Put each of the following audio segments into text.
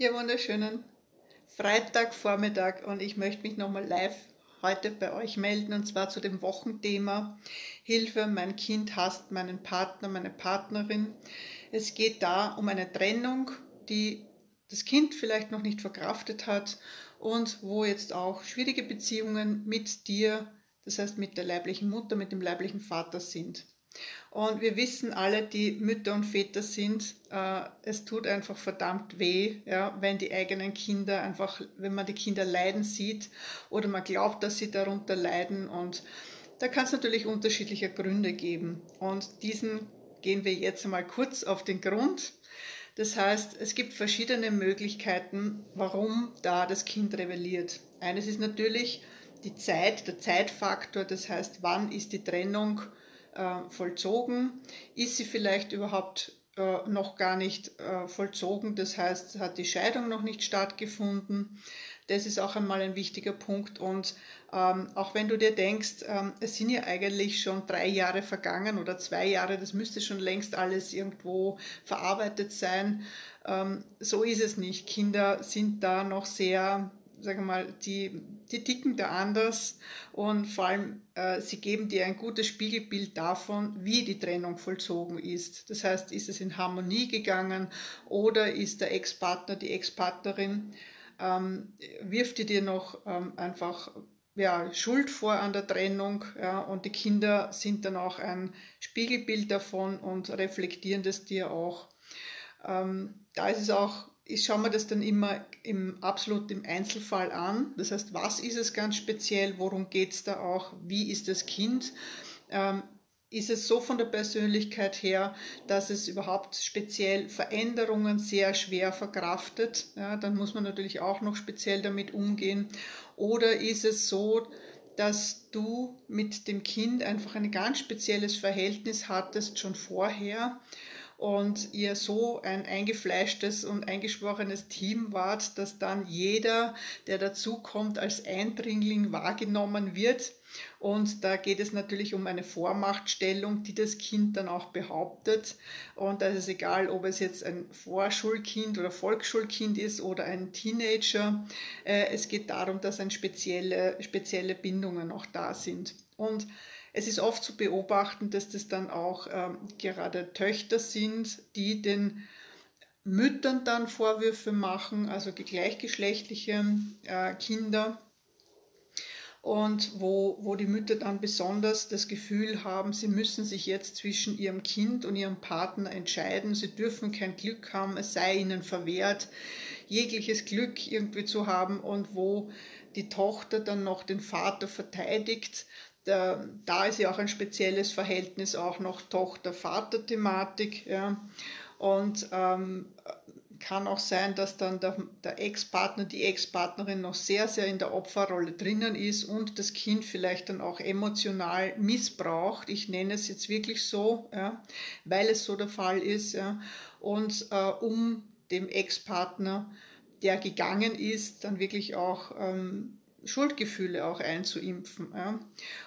Ja, wunderschönen Freitagvormittag und ich möchte mich nochmal live heute bei euch melden und zwar zu dem Wochenthema Hilfe, mein Kind hasst meinen Partner, meine Partnerin. Es geht da um eine Trennung, die das Kind vielleicht noch nicht verkraftet hat und wo jetzt auch schwierige Beziehungen mit dir, das heißt mit der leiblichen Mutter, mit dem leiblichen Vater sind. Und wir wissen alle, die Mütter und Väter sind, äh, es tut einfach verdammt weh, ja, wenn die eigenen Kinder einfach, wenn man die Kinder leiden sieht oder man glaubt, dass sie darunter leiden. Und da kann es natürlich unterschiedliche Gründe geben. Und diesen gehen wir jetzt einmal kurz auf den Grund. Das heißt, es gibt verschiedene Möglichkeiten, warum da das Kind rebelliert. Eines ist natürlich die Zeit, der Zeitfaktor, das heißt, wann ist die Trennung äh, vollzogen? Ist sie vielleicht überhaupt äh, noch gar nicht äh, vollzogen? Das heißt, hat die Scheidung noch nicht stattgefunden? Das ist auch einmal ein wichtiger Punkt. Und ähm, auch wenn du dir denkst, ähm, es sind ja eigentlich schon drei Jahre vergangen oder zwei Jahre, das müsste schon längst alles irgendwo verarbeitet sein. Ähm, so ist es nicht. Kinder sind da noch sehr sagen wir mal, die, die ticken da anders und vor allem, äh, sie geben dir ein gutes Spiegelbild davon, wie die Trennung vollzogen ist. Das heißt, ist es in Harmonie gegangen oder ist der Ex-Partner, die Ex-Partnerin, ähm, wirft die dir noch ähm, einfach ja, Schuld vor an der Trennung ja, und die Kinder sind dann auch ein Spiegelbild davon und reflektieren das dir auch. Ähm, da ist es auch ich schaue mir das dann immer im absolut im Einzelfall an. Das heißt, was ist es ganz speziell, worum geht es da auch, wie ist das Kind? Ähm, ist es so von der Persönlichkeit her, dass es überhaupt speziell Veränderungen sehr schwer verkraftet? Ja, dann muss man natürlich auch noch speziell damit umgehen. Oder ist es so, dass du mit dem Kind einfach ein ganz spezielles Verhältnis hattest schon vorher? Und ihr so ein eingefleischtes und eingeschworenes Team wart, dass dann jeder, der dazukommt, als Eindringling wahrgenommen wird. Und da geht es natürlich um eine Vormachtstellung, die das Kind dann auch behauptet. Und da ist es egal, ob es jetzt ein Vorschulkind oder Volksschulkind ist oder ein Teenager. Äh, es geht darum, dass ein spezielle, spezielle Bindungen auch da sind. Und es ist oft zu beobachten, dass das dann auch ähm, gerade Töchter sind, die den Müttern dann Vorwürfe machen, also gleichgeschlechtliche äh, Kinder. Und wo, wo die Mütter dann besonders das Gefühl haben, sie müssen sich jetzt zwischen ihrem Kind und ihrem Partner entscheiden. Sie dürfen kein Glück haben, es sei ihnen verwehrt, jegliches Glück irgendwie zu haben. Und wo die Tochter dann noch den Vater verteidigt, da, da ist ja auch ein spezielles Verhältnis auch noch Tochter-Vater-Thematik. Ja. Und ähm, kann auch sein, dass dann der, der Ex-Partner, die Ex-Partnerin noch sehr, sehr in der Opferrolle drinnen ist und das Kind vielleicht dann auch emotional missbraucht. Ich nenne es jetzt wirklich so, ja, weil es so der Fall ist. Ja. Und äh, um dem Ex-Partner, der gegangen ist, dann wirklich auch ähm, Schuldgefühle auch einzuimpfen. Ja.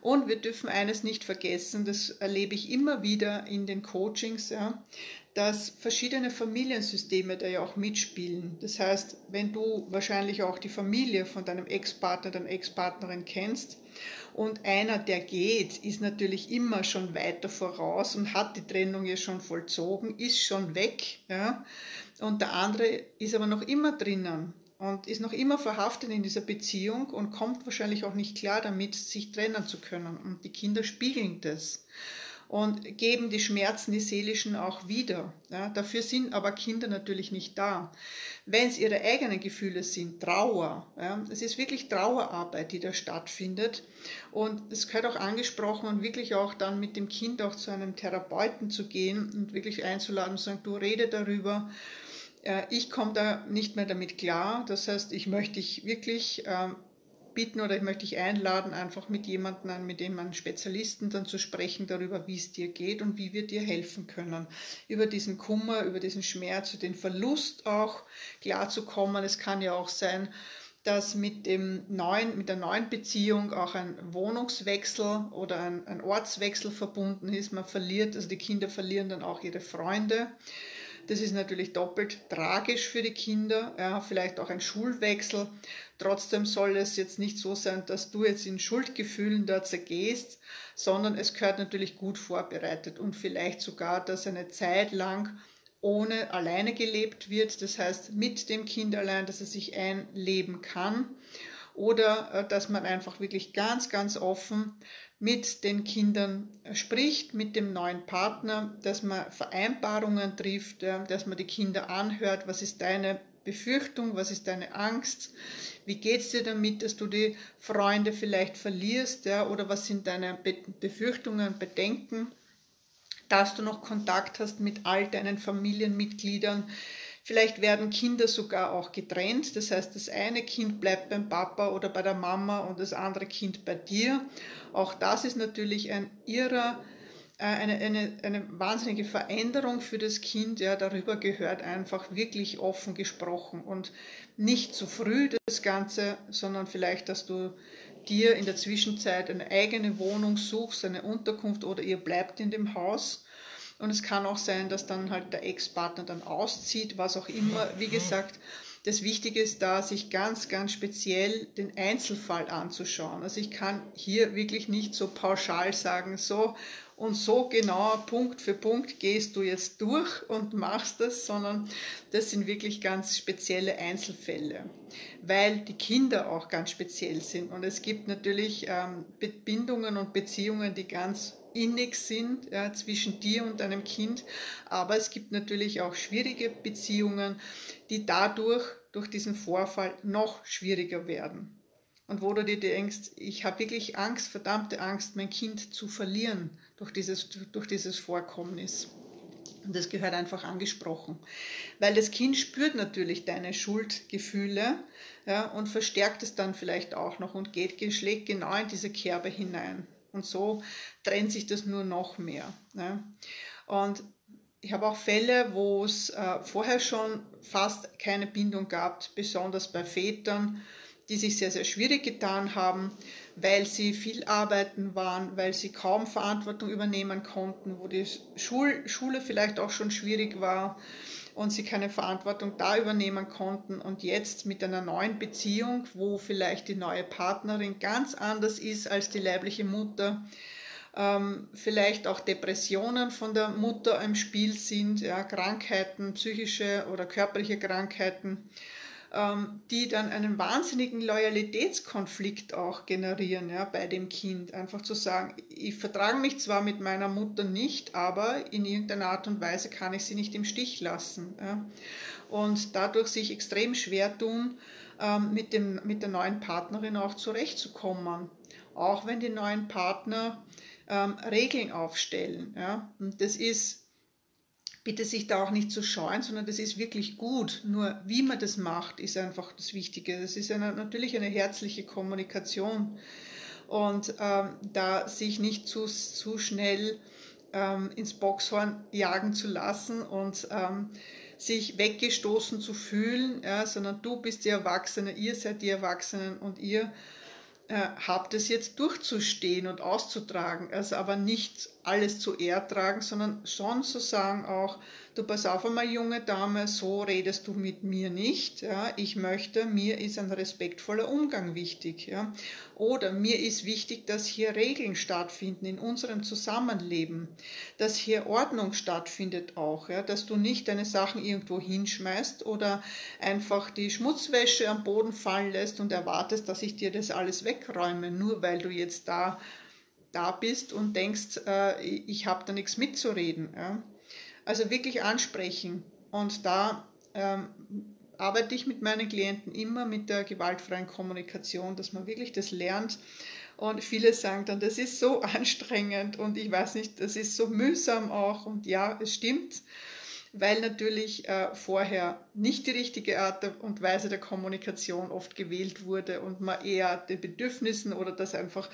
Und wir dürfen eines nicht vergessen, das erlebe ich immer wieder in den Coachings, ja, dass verschiedene Familiensysteme da ja auch mitspielen. Das heißt, wenn du wahrscheinlich auch die Familie von deinem Ex-Partner, deiner Ex-Partnerin kennst und einer, der geht, ist natürlich immer schon weiter voraus und hat die Trennung ja schon vollzogen, ist schon weg, ja, und der andere ist aber noch immer drinnen und ist noch immer verhaftet in dieser Beziehung und kommt wahrscheinlich auch nicht klar damit, sich trennen zu können. Und die Kinder spiegeln das und geben die Schmerzen, die seelischen auch wieder. Ja, dafür sind aber Kinder natürlich nicht da. Wenn es ihre eigenen Gefühle sind, Trauer, ja, es ist wirklich Trauerarbeit, die da stattfindet. Und es gehört auch angesprochen und wirklich auch dann mit dem Kind auch zu einem Therapeuten zu gehen und wirklich einzuladen und sagen, du rede darüber ich komme da nicht mehr damit klar. Das heißt, ich möchte dich wirklich ähm, bitten oder ich möchte dich einladen, einfach mit jemandem, mit dem man Spezialisten dann zu sprechen darüber, wie es dir geht und wie wir dir helfen können. Über diesen Kummer, über diesen Schmerz, über den Verlust auch klarzukommen. Es kann ja auch sein, dass mit, dem neuen, mit der neuen Beziehung auch ein Wohnungswechsel oder ein, ein Ortswechsel verbunden ist. Man verliert, also die Kinder verlieren dann auch ihre Freunde. Das ist natürlich doppelt tragisch für die Kinder, ja, vielleicht auch ein Schulwechsel. Trotzdem soll es jetzt nicht so sein, dass du jetzt in Schuldgefühlen da zergehst, sondern es gehört natürlich gut vorbereitet und vielleicht sogar, dass eine Zeit lang ohne alleine gelebt wird, das heißt mit dem Kind allein, dass er sich einleben kann oder äh, dass man einfach wirklich ganz, ganz offen mit den Kindern spricht, mit dem neuen Partner, dass man Vereinbarungen trifft, dass man die Kinder anhört, was ist deine Befürchtung, was ist deine Angst, wie geht es dir damit, dass du die Freunde vielleicht verlierst, oder was sind deine Befürchtungen, Bedenken, dass du noch Kontakt hast mit all deinen Familienmitgliedern, Vielleicht werden Kinder sogar auch getrennt. Das heißt, das eine Kind bleibt beim Papa oder bei der Mama und das andere Kind bei dir. Auch das ist natürlich ein irrer, äh, eine, eine, eine wahnsinnige Veränderung für das Kind. Ja, darüber gehört einfach wirklich offen gesprochen und nicht zu früh das Ganze, sondern vielleicht, dass du dir in der Zwischenzeit eine eigene Wohnung suchst, eine Unterkunft oder ihr bleibt in dem Haus und es kann auch sein, dass dann halt der Ex-Partner dann auszieht, was auch immer. Wie gesagt, das Wichtige ist da, sich ganz, ganz speziell den Einzelfall anzuschauen. Also ich kann hier wirklich nicht so pauschal sagen, so und so genau Punkt für Punkt gehst du jetzt durch und machst das, sondern das sind wirklich ganz spezielle Einzelfälle, weil die Kinder auch ganz speziell sind. Und es gibt natürlich ähm, Bindungen und Beziehungen, die ganz innig sind ja, zwischen dir und deinem Kind. Aber es gibt natürlich auch schwierige Beziehungen, die dadurch, durch diesen Vorfall, noch schwieriger werden. Und wo du dir denkst, ich habe wirklich Angst, verdammte Angst, mein Kind zu verlieren durch dieses, durch dieses Vorkommnis. Und das gehört einfach angesprochen. Weil das Kind spürt natürlich deine Schuldgefühle ja, und verstärkt es dann vielleicht auch noch und geht, schlägt genau in diese Kerbe hinein. Und so trennt sich das nur noch mehr. Ne? Und ich habe auch Fälle, wo es äh, vorher schon fast keine Bindung gab, besonders bei Vätern, die sich sehr, sehr schwierig getan haben, weil sie viel arbeiten waren, weil sie kaum Verantwortung übernehmen konnten, wo die Schul Schule vielleicht auch schon schwierig war und sie keine Verantwortung da übernehmen konnten. Und jetzt mit einer neuen Beziehung, wo vielleicht die neue Partnerin ganz anders ist als die leibliche Mutter, ähm, vielleicht auch Depressionen von der Mutter im Spiel sind, ja, Krankheiten, psychische oder körperliche Krankheiten die dann einen wahnsinnigen Loyalitätskonflikt auch generieren ja, bei dem Kind. Einfach zu sagen, ich vertrage mich zwar mit meiner Mutter nicht, aber in irgendeiner Art und Weise kann ich sie nicht im Stich lassen. Ja. Und dadurch sich extrem schwer tun, ähm, mit, dem, mit der neuen Partnerin auch zurechtzukommen. Auch wenn die neuen Partner ähm, Regeln aufstellen. Ja. Und das ist bitte sich da auch nicht zu scheuen, sondern das ist wirklich gut. Nur wie man das macht, ist einfach das Wichtige. Das ist eine, natürlich eine herzliche Kommunikation. Und ähm, da sich nicht zu, zu schnell ähm, ins Boxhorn jagen zu lassen und ähm, sich weggestoßen zu fühlen, ja, sondern du bist die Erwachsene, ihr seid die Erwachsenen und ihr äh, habt es jetzt durchzustehen und auszutragen. Also aber nicht alles zu ertragen, sondern schon zu sagen auch, du pass auf einmal, junge Dame, so redest du mit mir nicht. Ja? Ich möchte, mir ist ein respektvoller Umgang wichtig. Ja? Oder mir ist wichtig, dass hier Regeln stattfinden in unserem Zusammenleben, dass hier Ordnung stattfindet auch, ja? dass du nicht deine Sachen irgendwo hinschmeißt oder einfach die Schmutzwäsche am Boden fallen lässt und erwartest, dass ich dir das alles wegräume, nur weil du jetzt da da bist und denkst, äh, ich habe da nichts mitzureden. Ja? Also wirklich ansprechen. Und da ähm, arbeite ich mit meinen Klienten immer mit der gewaltfreien Kommunikation, dass man wirklich das lernt. Und viele sagen dann, das ist so anstrengend und ich weiß nicht, das ist so mühsam auch. Und ja, es stimmt, weil natürlich äh, vorher nicht die richtige Art und Weise der Kommunikation oft gewählt wurde und man eher den Bedürfnissen oder das einfach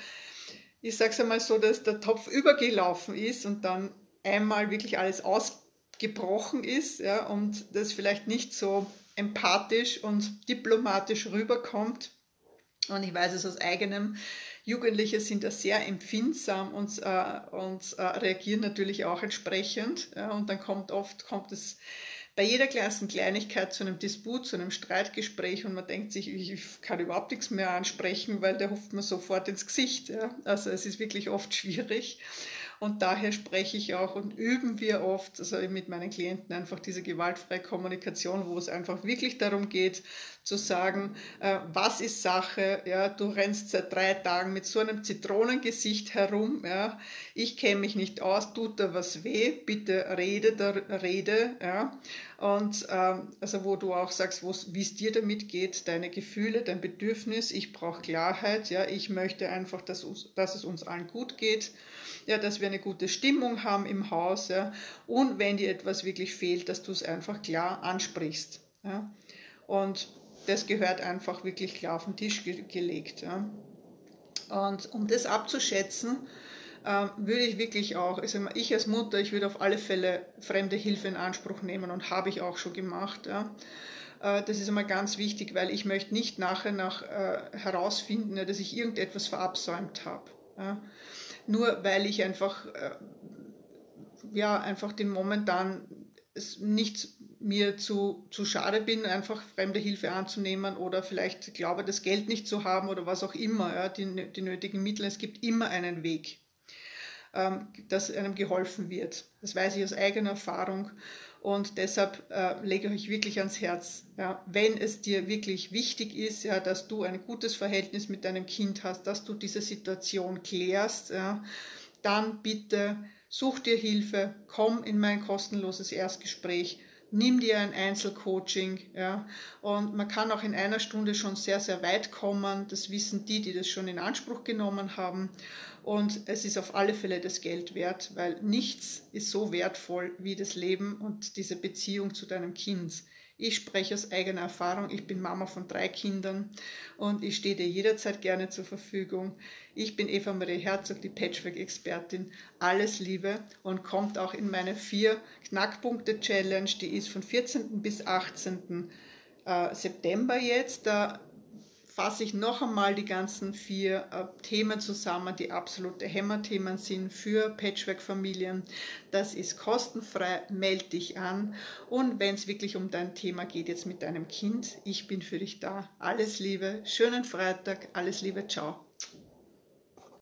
ich sage es einmal so, dass der Topf übergelaufen ist und dann einmal wirklich alles ausgebrochen ist ja, und das vielleicht nicht so empathisch und diplomatisch rüberkommt. Und ich weiß es aus eigenem, Jugendliche sind da sehr empfindsam und, äh, und äh, reagieren natürlich auch entsprechend. Ja, und dann kommt oft kommt es bei jeder kleinsten Kleinigkeit zu einem Disput, zu einem Streitgespräch und man denkt sich, ich kann überhaupt nichts mehr ansprechen, weil der hofft mir sofort ins Gesicht. Ja? Also es ist wirklich oft schwierig. Und daher spreche ich auch und üben wir oft, also mit meinen Klienten einfach diese gewaltfreie Kommunikation, wo es einfach wirklich darum geht, zu sagen, äh, was ist Sache, ja, du rennst seit drei Tagen mit so einem Zitronengesicht herum, ja, ich kenne mich nicht aus, tut da was weh, bitte rede, da, rede, ja, und ähm, also wo du auch sagst, wie es dir damit geht, deine Gefühle, dein Bedürfnis, ich brauche Klarheit, ja, ich möchte einfach, dass, dass es uns allen gut geht, ja, dass wir eine gute Stimmung haben im Haus, ja, und wenn dir etwas wirklich fehlt, dass du es einfach klar ansprichst, ja, und das gehört einfach wirklich klar auf den Tisch ge gelegt. Ja. Und um das abzuschätzen, äh, würde ich wirklich auch, ich als Mutter, ich würde auf alle Fälle fremde Hilfe in Anspruch nehmen und habe ich auch schon gemacht. Ja. Äh, das ist einmal ganz wichtig, weil ich möchte nicht nachher nach, äh, herausfinden, dass ich irgendetwas verabsäumt habe. Ja. Nur weil ich einfach, äh, ja, einfach den momentan nicht mir zu, zu schade bin, einfach fremde Hilfe anzunehmen oder vielleicht glaube, das Geld nicht zu haben oder was auch immer, ja, die, die nötigen Mittel. Es gibt immer einen Weg, ähm, dass einem geholfen wird. Das weiß ich aus eigener Erfahrung. Und deshalb äh, lege ich euch wirklich ans Herz, ja, wenn es dir wirklich wichtig ist, ja, dass du ein gutes Verhältnis mit deinem Kind hast, dass du diese Situation klärst, ja, dann bitte such dir Hilfe, komm in mein kostenloses Erstgespräch nimm dir ein Einzelcoaching, ja, und man kann auch in einer Stunde schon sehr, sehr weit kommen. Das wissen die, die das schon in Anspruch genommen haben. Und es ist auf alle Fälle das Geld wert, weil nichts ist so wertvoll wie das Leben und diese Beziehung zu deinem Kind. Ich spreche aus eigener Erfahrung. Ich bin Mama von drei Kindern und ich stehe dir jederzeit gerne zur Verfügung. Ich bin Eva Marie Herzog, die Patchwork-Expertin. Alles Liebe und kommt auch in meine vier Knackpunkte-Challenge. Die ist von 14. bis 18. Äh, September jetzt. Da fasse ich noch einmal die ganzen vier äh, Themen zusammen, die absolute Hämmerthemen sind für Patchwork-Familien. Das ist kostenfrei, melde dich an. Und wenn es wirklich um dein Thema geht, jetzt mit deinem Kind, ich bin für dich da. Alles Liebe, schönen Freitag, alles Liebe, ciao.